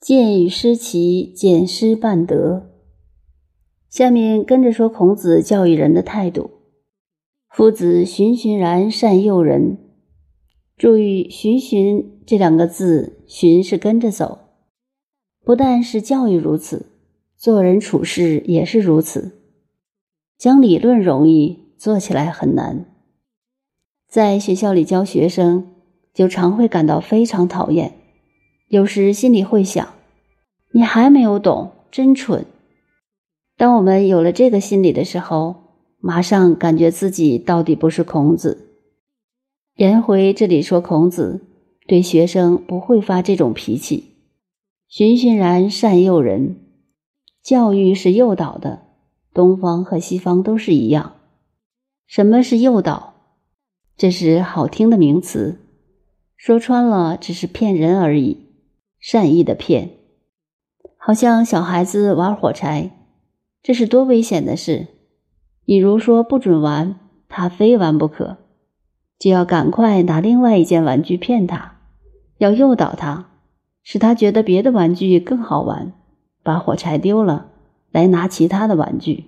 见与失齐，见失半得。下面跟着说孔子教育人的态度：夫子循循然善诱人。注意“循循”这两个字，“循”是跟着走，不但是教育如此，做人处事也是如此。讲理论容易，做起来很难。在学校里教学生，就常会感到非常讨厌。有时心里会想：“你还没有懂，真蠢。”当我们有了这个心理的时候，马上感觉自己到底不是孔子。颜回这里说，孔子对学生不会发这种脾气，循循然善诱人。教育是诱导的，东方和西方都是一样。什么是诱导？这是好听的名词，说穿了只是骗人而已。善意的骗，好像小孩子玩火柴，这是多危险的事！比如说不准玩，他非玩不可，就要赶快拿另外一件玩具骗他，要诱导他，使他觉得别的玩具更好玩，把火柴丢了，来拿其他的玩具。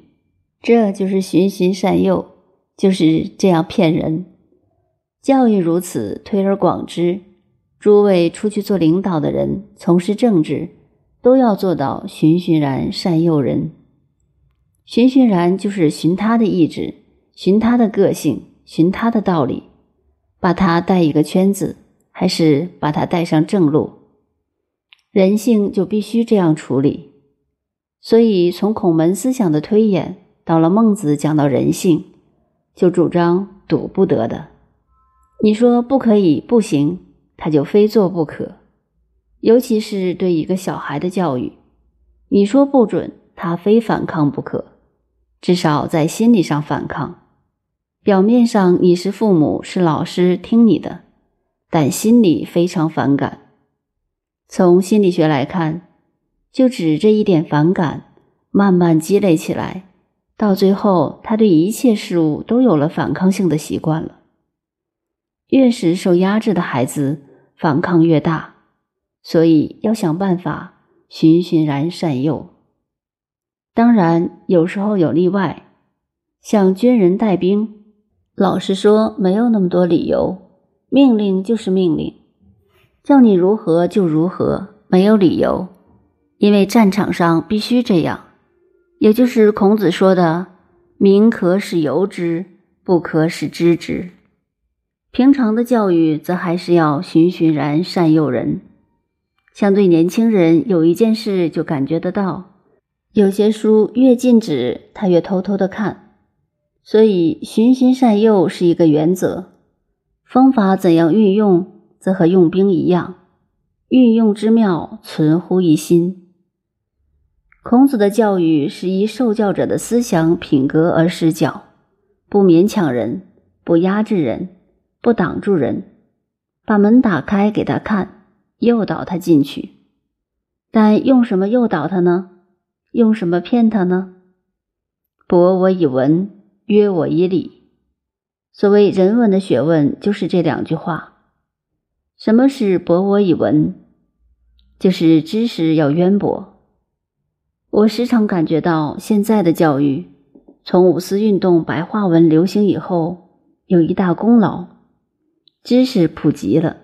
这就是循循善诱，就是这样骗人。教育如此，推而广之。诸位出去做领导的人，从事政治，都要做到循循然善诱人。循循然就是循他的意志，循他的个性，循他的道理，把他带一个圈子，还是把他带上正路。人性就必须这样处理。所以从孔门思想的推演，到了孟子讲到人性，就主张赌不得的。你说不可以，不行。他就非做不可，尤其是对一个小孩的教育，你说不准，他非反抗不可，至少在心理上反抗。表面上你是父母是老师听你的，但心里非常反感。从心理学来看，就指这一点反感，慢慢积累起来，到最后他对一切事物都有了反抗性的习惯了。越是受压制的孩子。反抗越大，所以要想办法循循然善诱。当然，有时候有例外，像军人带兵，老实说没有那么多理由，命令就是命令，叫你如何就如何，没有理由，因为战场上必须这样。也就是孔子说的“民可使由之，不可使知之”。平常的教育则还是要循循然善诱人。相对年轻人，有一件事就感觉得到：有些书越禁止，他越偷偷的看。所以循循善诱是一个原则，方法怎样运用，则和用兵一样，运用之妙存乎一心。孔子的教育是以受教者的思想品格而施教，不勉强人，不压制人。不挡住人，把门打开给他看，诱导他进去。但用什么诱导他呢？用什么骗他呢？博我以文，约我以礼。所谓人文的学问，就是这两句话。什么是博我以文？就是知识要渊博。我时常感觉到，现在的教育，从五四运动白话文流行以后，有一大功劳。知识普及了，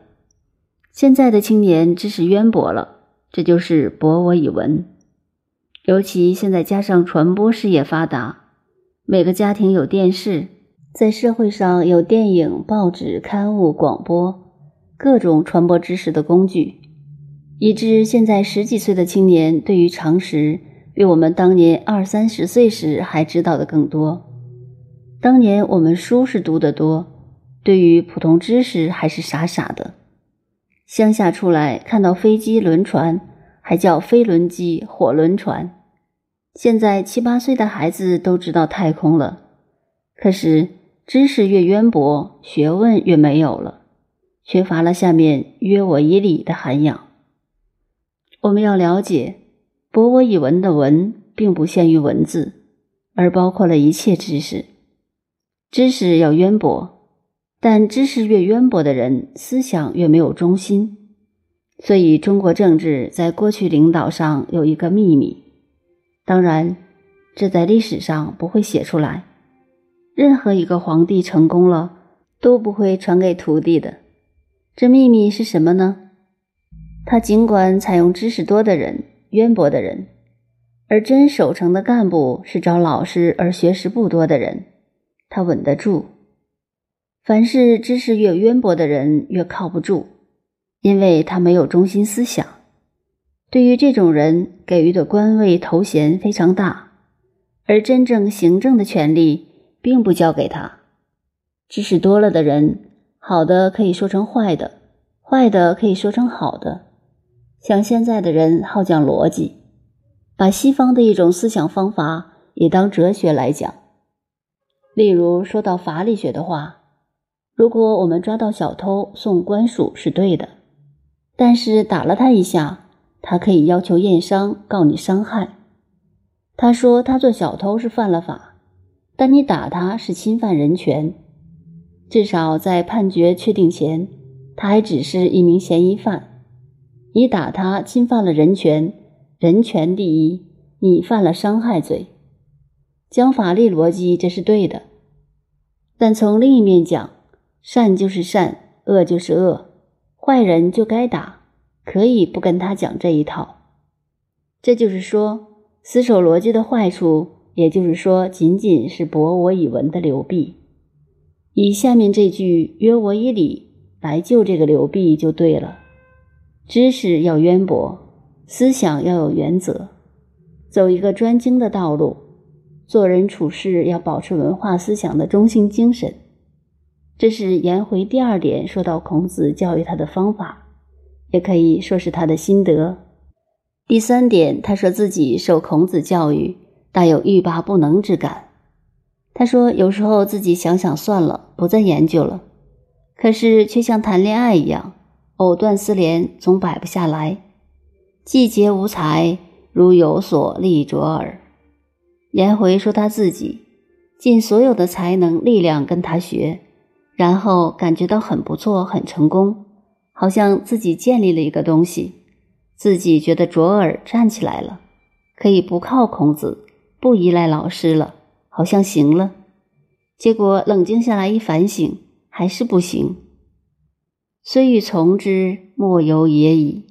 现在的青年知识渊博了，这就是博我以文。尤其现在加上传播事业发达，每个家庭有电视，在社会上有电影、报纸、刊物、广播，各种传播知识的工具，以致现在十几岁的青年对于常识，比我们当年二三十岁时还知道的更多。当年我们书是读得多。对于普通知识还是傻傻的，乡下出来看到飞机、轮船，还叫飞轮机、火轮船。现在七八岁的孩子都知道太空了，可是知识越渊博，学问越没有了，缺乏了下面“约我以礼”的涵养。我们要了解“博我以文”的“文”，并不限于文字，而包括了一切知识。知识要渊博。但知识越渊博的人，思想越没有中心。所以中国政治在过去领导上有一个秘密，当然，这在历史上不会写出来。任何一个皇帝成功了，都不会传给徒弟的。这秘密是什么呢？他尽管采用知识多的人、渊博的人，而真守成的干部是找老师而学识不多的人，他稳得住。凡是知识越渊博的人越靠不住，因为他没有中心思想。对于这种人给予的官位头衔非常大，而真正行政的权力并不交给他。知识多了的人，好的可以说成坏的，坏的可以说成好的。像现在的人好讲逻辑，把西方的一种思想方法也当哲学来讲。例如说到法理学的话，如果我们抓到小偷送官署是对的，但是打了他一下，他可以要求验伤告你伤害。他说他做小偷是犯了法，但你打他是侵犯人权，至少在判决确定前，他还只是一名嫌疑犯。你打他侵犯了人权，人权第一，你犯了伤害罪。讲法律逻辑，这是对的。但从另一面讲，善就是善，恶就是恶，坏人就该打，可以不跟他讲这一套。这就是说，死守逻辑的坏处，也就是说，仅仅是博我以文的流弊。以下面这句“约我以礼”来救这个流弊，就对了。知识要渊博，思想要有原则，走一个专精的道路，做人处事要保持文化思想的中性精神。这是颜回第二点说到孔子教育他的方法，也可以说是他的心得。第三点，他说自己受孔子教育，大有欲罢不能之感。他说有时候自己想想算了，不再研究了，可是却像谈恋爱一样。藕断丝连，总摆不下来。季节无才，如有所立卓耳。颜回说他自己尽所有的才能、力量跟他学，然后感觉到很不错、很成功，好像自己建立了一个东西，自己觉得卓尔站起来了，可以不靠孔子，不依赖老师了，好像行了。结果冷静下来一反省，还是不行。虽欲从之，莫由也已。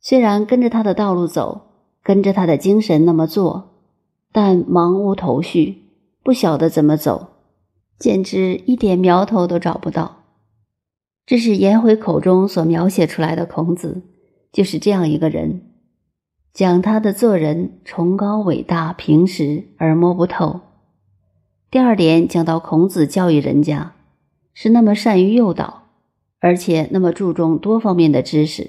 虽然跟着他的道路走，跟着他的精神那么做，但茫无头绪，不晓得怎么走，简直一点苗头都找不到。这是颜回口中所描写出来的孔子，就是这样一个人。讲他的做人崇高伟大，平实而摸不透。第二点讲到孔子教育人家，是那么善于诱导。而且那么注重多方面的知识，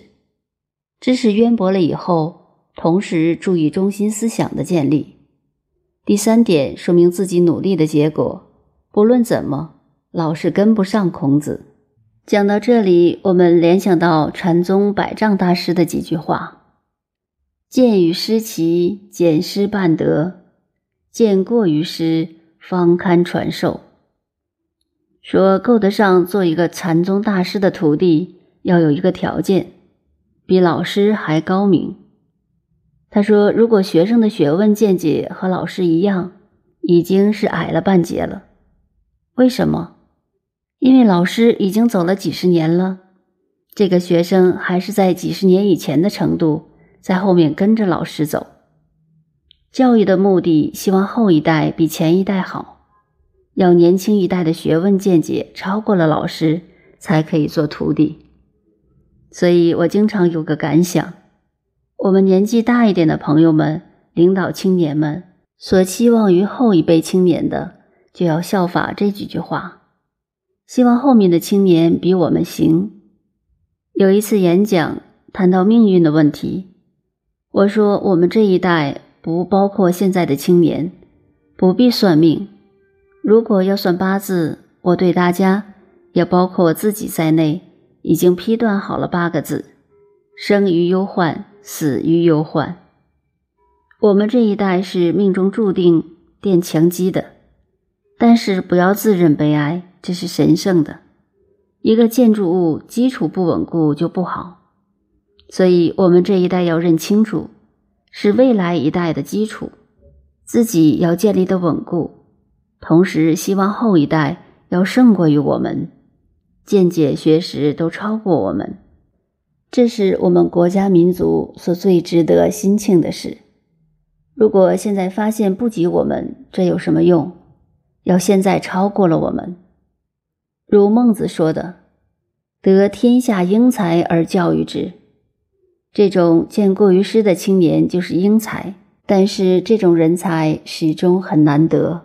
知识渊博了以后，同时注意中心思想的建立。第三点说明自己努力的结果，不论怎么，老是跟不上孔子。讲到这里，我们联想到禅宗百丈大师的几句话：“见与师齐，见师半德；见过于师，方堪传授。”说够得上做一个禅宗大师的徒弟，要有一个条件，比老师还高明。他说，如果学生的学问见解和老师一样，已经是矮了半截了。为什么？因为老师已经走了几十年了，这个学生还是在几十年以前的程度，在后面跟着老师走。教育的目的，希望后一代比前一代好。要年轻一代的学问见解超过了老师，才可以做徒弟。所以我经常有个感想：我们年纪大一点的朋友们，领导青年们所期望于后一辈青年的，就要效法这几句话，希望后面的青年比我们行。有一次演讲谈到命运的问题，我说我们这一代不包括现在的青年，不必算命。如果要算八字，我对大家，也包括我自己在内，已经批断好了八个字：生于忧患，死于忧患。我们这一代是命中注定垫墙基的，但是不要自认悲哀，这是神圣的。一个建筑物基础不稳固就不好。所以，我们这一代要认清楚，是未来一代的基础，自己要建立的稳固，同时希望后一代要胜过于我们，见解学识都超过我们，这是我们国家民族所最值得心庆的事。如果现在发现不及我们，这有什么用？要现在超过了我们。如孟子说的：“得天下英才而教育之。”这种见过于师的青年就是英才，但是这种人才始终很难得。